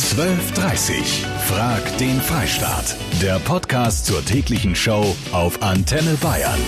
12.30 Frag den Freistaat. Der Podcast zur täglichen Show auf Antenne Bayern.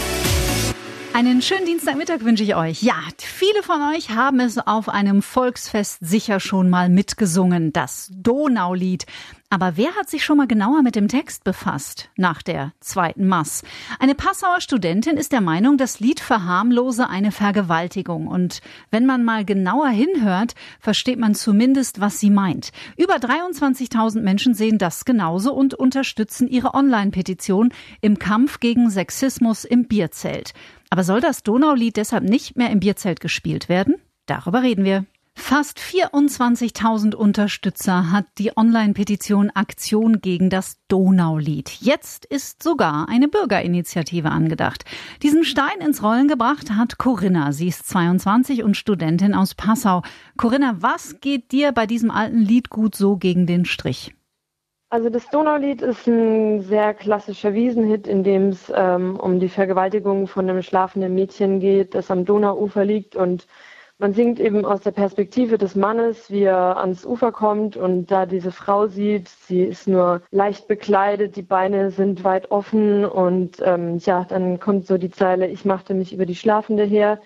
Einen schönen Dienstagmittag wünsche ich euch. Ja, viele von euch haben es auf einem Volksfest sicher schon mal mitgesungen, das Donaulied. Aber wer hat sich schon mal genauer mit dem Text befasst nach der zweiten Mass? Eine Passauer Studentin ist der Meinung, das Lied verharmlose eine Vergewaltigung. Und wenn man mal genauer hinhört, versteht man zumindest, was sie meint. Über 23.000 Menschen sehen das genauso und unterstützen ihre Online-Petition im Kampf gegen Sexismus im Bierzelt. Aber soll das Donaulied deshalb nicht mehr im Bierzelt gespielt werden? Darüber reden wir. Fast 24.000 Unterstützer hat die Online-Petition Aktion gegen das Donaulied. Jetzt ist sogar eine Bürgerinitiative angedacht. Diesen Stein ins Rollen gebracht hat Corinna. Sie ist 22 und Studentin aus Passau. Corinna, was geht dir bei diesem alten Lied gut so gegen den Strich? Also das Donaulied ist ein sehr klassischer Wiesenhit, in dem es ähm, um die Vergewaltigung von einem schlafenden Mädchen geht, das am Donauufer liegt und man singt eben aus der Perspektive des Mannes, wie er ans Ufer kommt und da diese Frau sieht, sie ist nur leicht bekleidet, die Beine sind weit offen und ähm, ja, dann kommt so die Zeile, ich machte mich über die Schlafende her.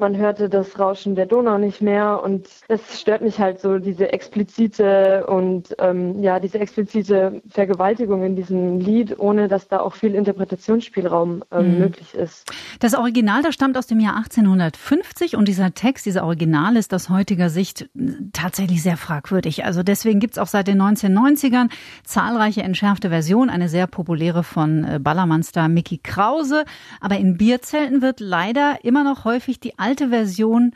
Man hörte das Rauschen der Donau nicht mehr und es stört mich halt so diese explizite und ähm, ja diese explizite Vergewaltigung in diesem Lied, ohne dass da auch viel Interpretationsspielraum ähm, mhm. möglich ist. Das Original, das stammt aus dem Jahr 1850 und dieser Text, dieser Original ist aus heutiger Sicht äh, tatsächlich sehr fragwürdig. Also deswegen gibt's auch seit den 1990ern zahlreiche entschärfte Versionen, eine sehr populäre von äh, Ballermann-Star Mickey Krause. Aber in Bierzelten wird leider immer noch häufig die alte Version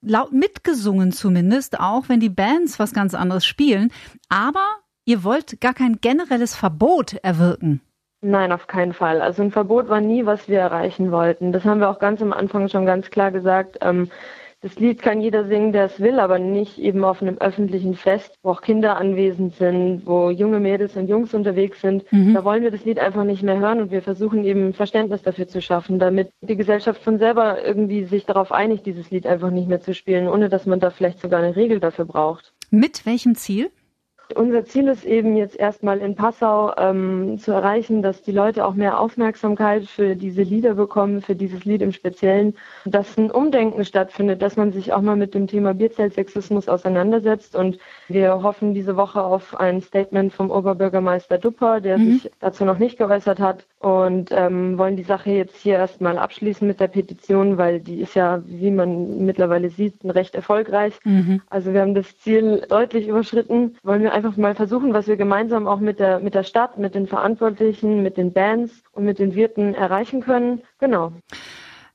laut mitgesungen zumindest, auch wenn die Bands was ganz anderes spielen. Aber ihr wollt gar kein generelles Verbot erwirken. Nein, auf keinen Fall. Also ein Verbot war nie, was wir erreichen wollten. Das haben wir auch ganz am Anfang schon ganz klar gesagt. Ähm, das Lied kann jeder singen, der es will, aber nicht eben auf einem öffentlichen Fest, wo auch Kinder anwesend sind, wo junge Mädels und Jungs unterwegs sind. Mhm. Da wollen wir das Lied einfach nicht mehr hören und wir versuchen eben Verständnis dafür zu schaffen, damit die Gesellschaft von selber irgendwie sich darauf einigt, dieses Lied einfach nicht mehr zu spielen, ohne dass man da vielleicht sogar eine Regel dafür braucht. Mit welchem Ziel? Unser Ziel ist eben jetzt erstmal in Passau ähm, zu erreichen, dass die Leute auch mehr Aufmerksamkeit für diese Lieder bekommen, für dieses Lied im Speziellen, dass ein Umdenken stattfindet, dass man sich auch mal mit dem Thema Bierzeltsexismus auseinandersetzt. Und wir hoffen diese Woche auf ein Statement vom Oberbürgermeister Dupper, der mhm. sich dazu noch nicht geäußert hat und ähm, wollen die Sache jetzt hier erstmal abschließen mit der Petition, weil die ist ja, wie man mittlerweile sieht, recht erfolgreich. Mhm. Also wir haben das Ziel deutlich überschritten. Wollen wir einfach mal versuchen, was wir gemeinsam auch mit der, mit der Stadt, mit den Verantwortlichen, mit den Bands und mit den Wirten erreichen können. Genau.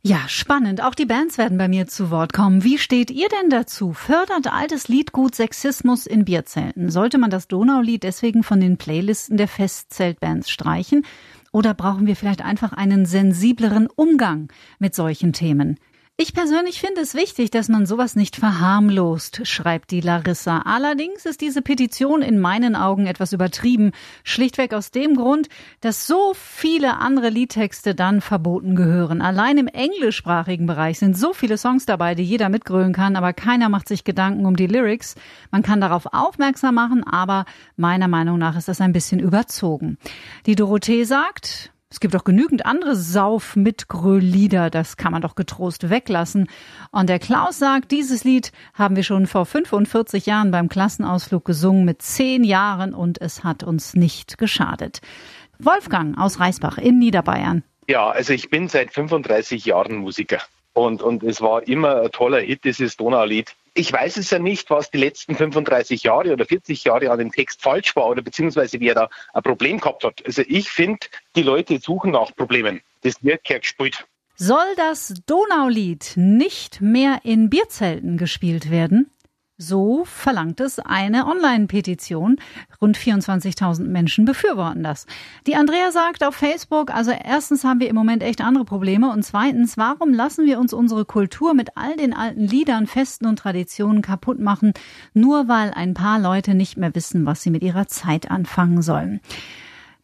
Ja, spannend. Auch die Bands werden bei mir zu Wort kommen. Wie steht ihr denn dazu? Fördert altes Liedgut Sexismus in Bierzelten? Sollte man das Donaulied deswegen von den Playlisten der Festzeltbands streichen? Oder brauchen wir vielleicht einfach einen sensibleren Umgang mit solchen Themen? Ich persönlich finde es wichtig, dass man sowas nicht verharmlost, schreibt die Larissa. Allerdings ist diese Petition in meinen Augen etwas übertrieben, schlichtweg aus dem Grund, dass so viele andere Liedtexte dann verboten gehören. Allein im englischsprachigen Bereich sind so viele Songs dabei, die jeder mitgrölen kann, aber keiner macht sich Gedanken um die Lyrics. Man kann darauf aufmerksam machen, aber meiner Meinung nach ist das ein bisschen überzogen. Die Dorothee sagt, es gibt auch genügend andere sauf mit lieder das kann man doch getrost weglassen. Und der Klaus sagt, dieses Lied haben wir schon vor 45 Jahren beim Klassenausflug gesungen mit zehn Jahren und es hat uns nicht geschadet. Wolfgang aus Reisbach in Niederbayern. Ja, also ich bin seit 35 Jahren Musiker und, und es war immer ein toller Hit, dieses Donaulied. Ich weiß es ja nicht, was die letzten 35 Jahre oder 40 Jahre an dem Text falsch war oder beziehungsweise wie er da ein Problem gehabt hat. Also ich finde, die Leute suchen nach Problemen. Das wird gespielt. Soll das Donaulied nicht mehr in Bierzelten gespielt werden? So verlangt es eine Online-Petition. Rund 24.000 Menschen befürworten das. Die Andrea sagt auf Facebook, also erstens haben wir im Moment echt andere Probleme und zweitens, warum lassen wir uns unsere Kultur mit all den alten Liedern, Festen und Traditionen kaputt machen, nur weil ein paar Leute nicht mehr wissen, was sie mit ihrer Zeit anfangen sollen.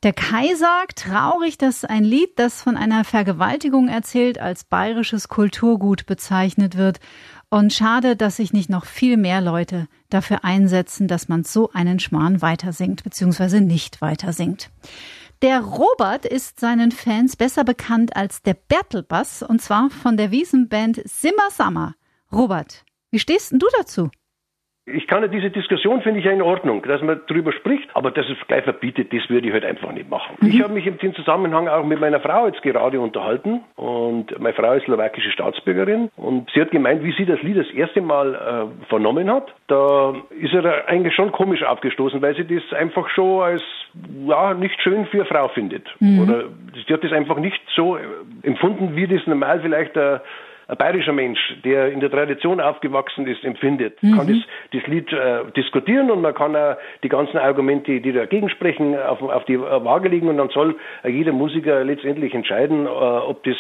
Der Kai sagt, traurig, dass ein Lied, das von einer Vergewaltigung erzählt, als bayerisches Kulturgut bezeichnet wird Und schade, dass sich nicht noch viel mehr Leute dafür einsetzen, dass man so einen Schmarrn weitersingt, beziehungsweise nicht weitersingt. Der Robert ist seinen Fans besser bekannt als der Bertelbass, und zwar von der Wiesenband Simmer Summer. Robert, wie stehst denn du dazu? Ich kann ja diese Diskussion finde ich ja in Ordnung, dass man darüber spricht, aber dass es gleich verbietet, das würde ich halt einfach nicht machen. Mhm. Ich habe mich im Zusammenhang auch mit meiner Frau jetzt gerade unterhalten und meine Frau ist slowakische Staatsbürgerin und sie hat gemeint, wie sie das Lied das erste Mal äh, vernommen hat, da ist er eigentlich schon komisch aufgestoßen, weil sie das einfach schon als ja nicht schön für eine Frau findet. Mhm. Oder sie hat das einfach nicht so empfunden, wie das normal vielleicht der ein bayerischer Mensch, der in der Tradition aufgewachsen ist, empfindet, mhm. kann das, das Lied äh, diskutieren und man kann auch die ganzen Argumente, die dagegen sprechen, auf, auf die Waage legen und dann soll jeder Musiker letztendlich entscheiden, äh, ob das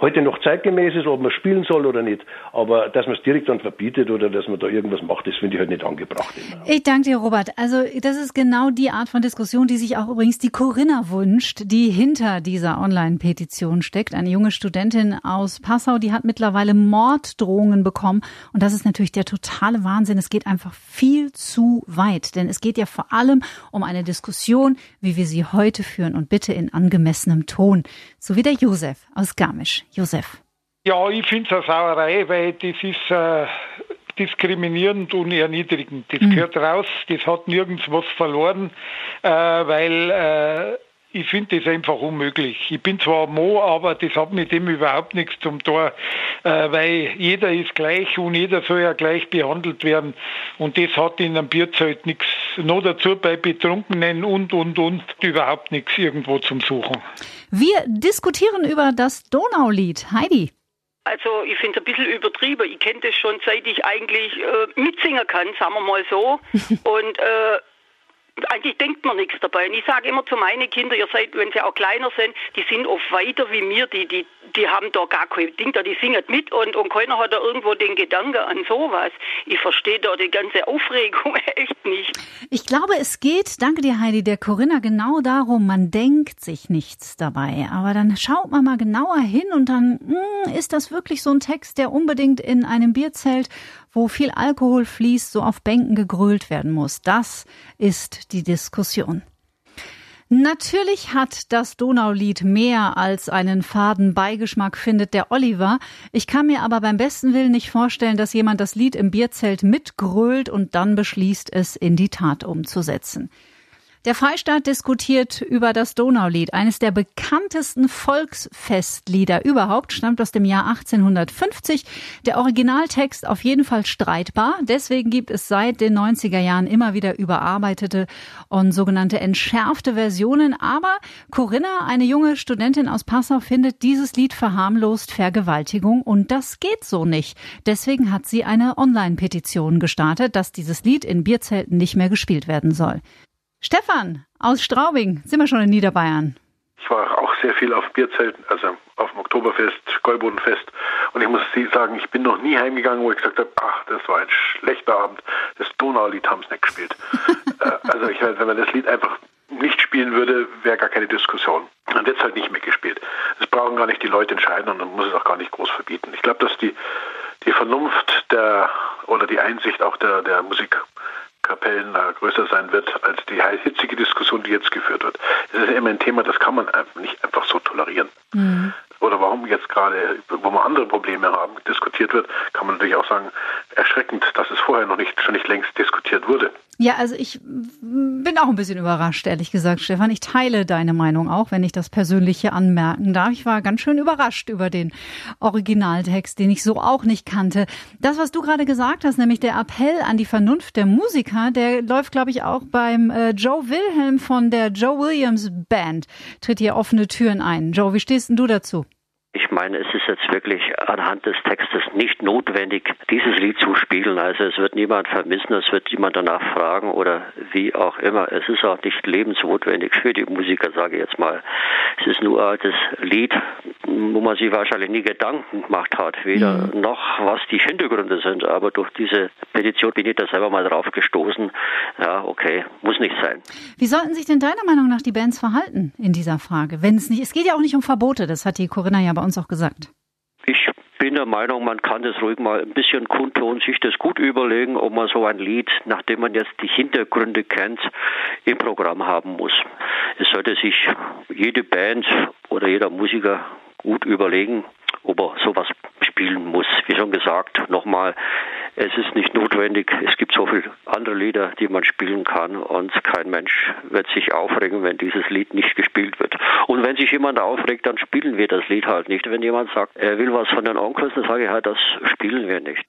heute noch zeitgemäß ist, ob man spielen soll oder nicht. Aber dass man es direkt dann verbietet oder dass man da irgendwas macht, das finde ich halt nicht angebracht. Immer. Ich danke dir, Robert. Also das ist genau die Art von Diskussion, die sich auch übrigens die Corinna wünscht, die hinter dieser Online-Petition steckt. Eine junge Studentin aus Passau, die hat mittlerweile mittlerweile Morddrohungen bekommen. Und das ist natürlich der totale Wahnsinn. Es geht einfach viel zu weit. Denn es geht ja vor allem um eine Diskussion, wie wir sie heute führen. Und bitte in angemessenem Ton. So wie der Josef aus Garmisch. Josef. Ja, ich finde es eine Sauerei, weil das ist äh, diskriminierend und erniedrigend. Das mhm. gehört raus, das hat nirgends was verloren, äh, weil äh, ich finde das einfach unmöglich. Ich bin zwar Mo, aber das hat mit dem überhaupt nichts zum Tor, äh, weil jeder ist gleich und jeder soll ja gleich behandelt werden. Und das hat in einem Bierzelt nichts, noch dazu bei Betrunkenen und, und, und, überhaupt nichts irgendwo zum Suchen. Wir diskutieren über das Donaulied. Heidi. Also ich finde es ein bisschen übertrieben. Ich kenne das schon, seit ich eigentlich äh, mitsingen kann, sagen wir mal so. Und äh, eigentlich denkt man nichts dabei. Und ich sage immer zu meinen Kindern, ihr seid, wenn sie auch kleiner sind, die sind oft weiter wie mir, die, die, die haben da gar kein Ding da, die singen mit und, und keiner hat da irgendwo den Gedanken an sowas. Ich verstehe da die ganze Aufregung echt nicht. Ich glaube, es geht, danke dir Heidi, der Corinna genau darum, man denkt sich nichts dabei. Aber dann schaut man mal genauer hin und dann, mh, hm, ist das wirklich so ein Text, der unbedingt in einem Bierzelt wo viel Alkohol fließt, so auf Bänken gegrölt werden muss. Das ist die Diskussion. Natürlich hat das Donaulied mehr als einen faden Beigeschmack, findet der Oliver. Ich kann mir aber beim besten Willen nicht vorstellen, dass jemand das Lied im Bierzelt mitgrölt und dann beschließt, es in die Tat umzusetzen. Der Freistaat diskutiert über das Donaulied, eines der bekanntesten Volksfestlieder überhaupt, stammt aus dem Jahr 1850. Der Originaltext auf jeden Fall streitbar. Deswegen gibt es seit den 90er Jahren immer wieder überarbeitete und sogenannte entschärfte Versionen. Aber Corinna, eine junge Studentin aus Passau, findet dieses Lied verharmlost Vergewaltigung und das geht so nicht. Deswegen hat sie eine Online-Petition gestartet, dass dieses Lied in Bierzelten nicht mehr gespielt werden soll. Stefan aus Straubing, sind wir schon in Niederbayern? Ich war auch sehr viel auf Bierzelten, also auf dem Oktoberfest, Gäubodenfest. Und ich muss sagen, ich bin noch nie heimgegangen, wo ich gesagt habe, ach, das war ein schlechter Abend. Das Donaulied haben sie nicht gespielt. Äh, also ich wenn man das Lied einfach nicht spielen würde, wäre gar keine Diskussion. Dann wird es halt nicht mehr gespielt. Das brauchen gar nicht die Leute entscheiden und man muss es auch gar nicht groß verbieten. Ich glaube, dass die, die Vernunft der oder die Einsicht auch der, der Musik Kapellen äh, größer sein wird als die hitzige Diskussion, die jetzt geführt wird. Es ist immer ein Thema, das kann man nicht einfach so tolerieren. Mhm. Oder warum jetzt gerade, wo wir andere Probleme haben, diskutiert wird, kann man natürlich auch sagen, erschreckend, dass es vorher noch nicht, schon nicht längst diskutiert wurde. Ja, also ich bin auch ein bisschen überrascht, ehrlich gesagt, Stefan. Ich teile deine Meinung auch, wenn ich das Persönliche anmerken darf. Ich war ganz schön überrascht über den Originaltext, den ich so auch nicht kannte. Das, was du gerade gesagt hast, nämlich der Appell an die Vernunft der Musiker, der läuft, glaube ich, auch beim äh, Joe Wilhelm von der Joe Williams Band, tritt hier offene Türen ein. Joe, wie stehst denn du dazu? Ich meine, es ist jetzt wirklich anhand des Textes nicht notwendig, dieses Lied zu spielen. Also es wird niemand vermissen, es wird niemand danach fragen oder wie auch immer. Es ist auch nicht lebensnotwendig für die Musiker, sage ich jetzt mal. Es ist nur ein altes Lied, wo man sich wahrscheinlich nie Gedanken gemacht hat, weder mhm. noch was die Hintergründe sind. Aber durch diese Petition bin ich da selber mal drauf gestoßen. Ja, okay, muss nicht sein. Wie sollten sich denn deiner Meinung nach die Bands verhalten in dieser Frage? Wenn es nicht, es geht ja auch nicht um Verbote, das hat die Corinna ja bei uns auch gesagt. Ich bin der Meinung, man kann das ruhig mal ein bisschen kundtun, sich das gut überlegen, ob man so ein Lied, nachdem man jetzt die Hintergründe kennt, im Programm haben muss. Es sollte sich jede Band oder jeder Musiker gut überlegen, ob er sowas spielen muss. Wie schon gesagt, nochmal, es ist nicht notwendig. Es gibt so viele andere Lieder, die man spielen kann und kein Mensch wird sich aufregen, wenn dieses Lied nicht gespielt wird. Und wenn sich jemand aufregt, dann spielen wir das Lied halt nicht. Wenn jemand sagt, er will was von den Onkels, dann sage ich halt, das spielen wir nicht.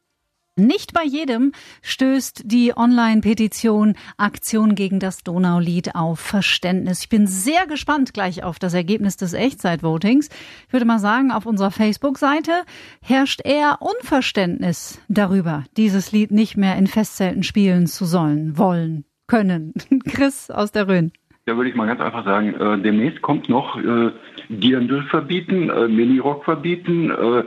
Nicht bei jedem stößt die Online-Petition Aktion gegen das Donaulied auf Verständnis. Ich bin sehr gespannt gleich auf das Ergebnis des Echtzeitvotings. Ich würde mal sagen, auf unserer Facebook-Seite herrscht eher Unverständnis darüber, dieses Lied nicht mehr in Festzelten spielen zu sollen, wollen, können. Chris aus der Rhön. Da würde ich mal ganz einfach sagen, äh, demnächst kommt noch äh, Dirndl verbieten, äh, Minirock verbieten, äh,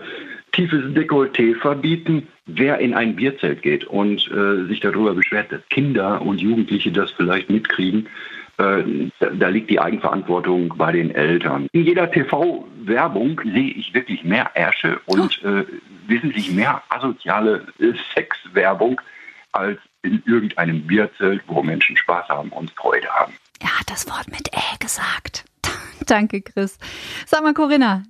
tiefes Dekolleté verbieten. Wer in ein Bierzelt geht und äh, sich darüber beschwert, dass Kinder und Jugendliche das vielleicht mitkriegen, äh, da, da, liegt die Eigenverantwortung bei den Eltern. In jeder TV-Werbung sehe ich wirklich mehr Ärsche und äh, wesentlich mehr asoziale Sexwerbung als in irgendeinem Bierzelt, wo Menschen Spaß haben und Freude haben. Er hat das Wort mit Ä gesagt. Danke, Chris. Sag mal, Corinna,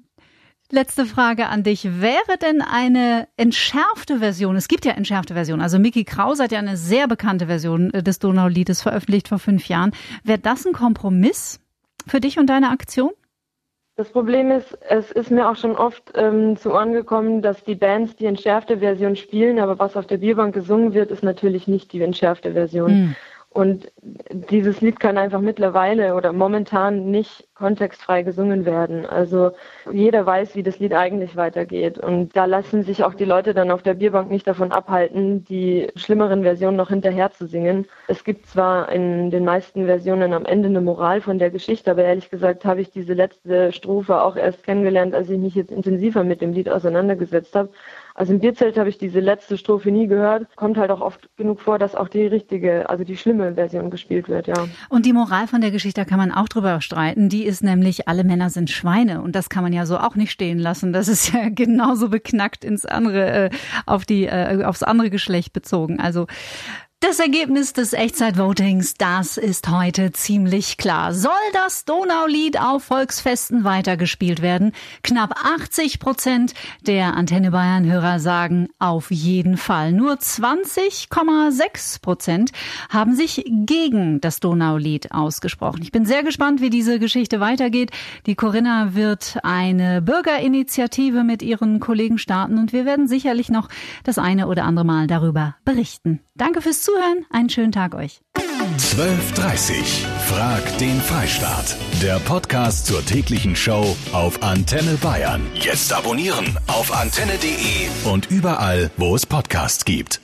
Letzte Frage an dich. Wäre denn eine entschärfte Version, es gibt ja entschärfte Versionen, also Mickey Kraus hat ja eine sehr bekannte Version äh, des Donauliedes veröffentlicht vor fünf Jahren. Wäre das ein Kompromiss für dich und deine Aktion? Das Problem ist, es ist mir auch schon oft ähm, zu Ohren gekommen, dass die Bands die entschärfte Version spielen, aber was auf der Bierbank gesungen wird, ist natürlich nicht die entschärfte Version. Mhm. Und dieses Lied kann einfach mittlerweile oder momentan nicht kontextfrei gesungen werden. Also jeder weiß, wie das Lied eigentlich weitergeht. Und da lassen sich auch die Leute dann auf der Bierbank nicht davon abhalten, die schlimmeren Versionen noch hinterher zu singen. Es gibt zwar in den meisten Versionen am Ende eine Moral von der Geschichte, aber ehrlich gesagt habe ich diese letzte Strophe auch erst kennengelernt, als ich mich jetzt intensiver mit dem Lied auseinandergesetzt habe. Also im Bierzelt habe ich diese letzte Strophe nie gehört. Kommt halt auch oft genug vor, dass auch die richtige, also die schlimme Version gespielt wird, ja. Und die Moral von der Geschichte, kann man auch drüber streiten. Die ist nämlich, alle Männer sind Schweine. Und das kann man ja so auch nicht stehen lassen. Das ist ja genauso beknackt ins andere, äh, auf die, äh, aufs andere Geschlecht bezogen. Also das Ergebnis des Echtzeitvotings, das ist heute ziemlich klar. Soll das Donaulied auf Volksfesten weitergespielt werden? Knapp 80 Prozent der Antenne Bayern Hörer sagen auf jeden Fall. Nur 20,6 Prozent haben sich gegen das Donaulied ausgesprochen. Ich bin sehr gespannt, wie diese Geschichte weitergeht. Die Corinna wird eine Bürgerinitiative mit ihren Kollegen starten und wir werden sicherlich noch das eine oder andere Mal darüber berichten. Danke fürs Zuhören. Einen schönen Tag euch. 12.30 Frag den Freistaat. Der Podcast zur täglichen Show auf Antenne Bayern. Jetzt abonnieren auf antenne.de und überall, wo es Podcasts gibt.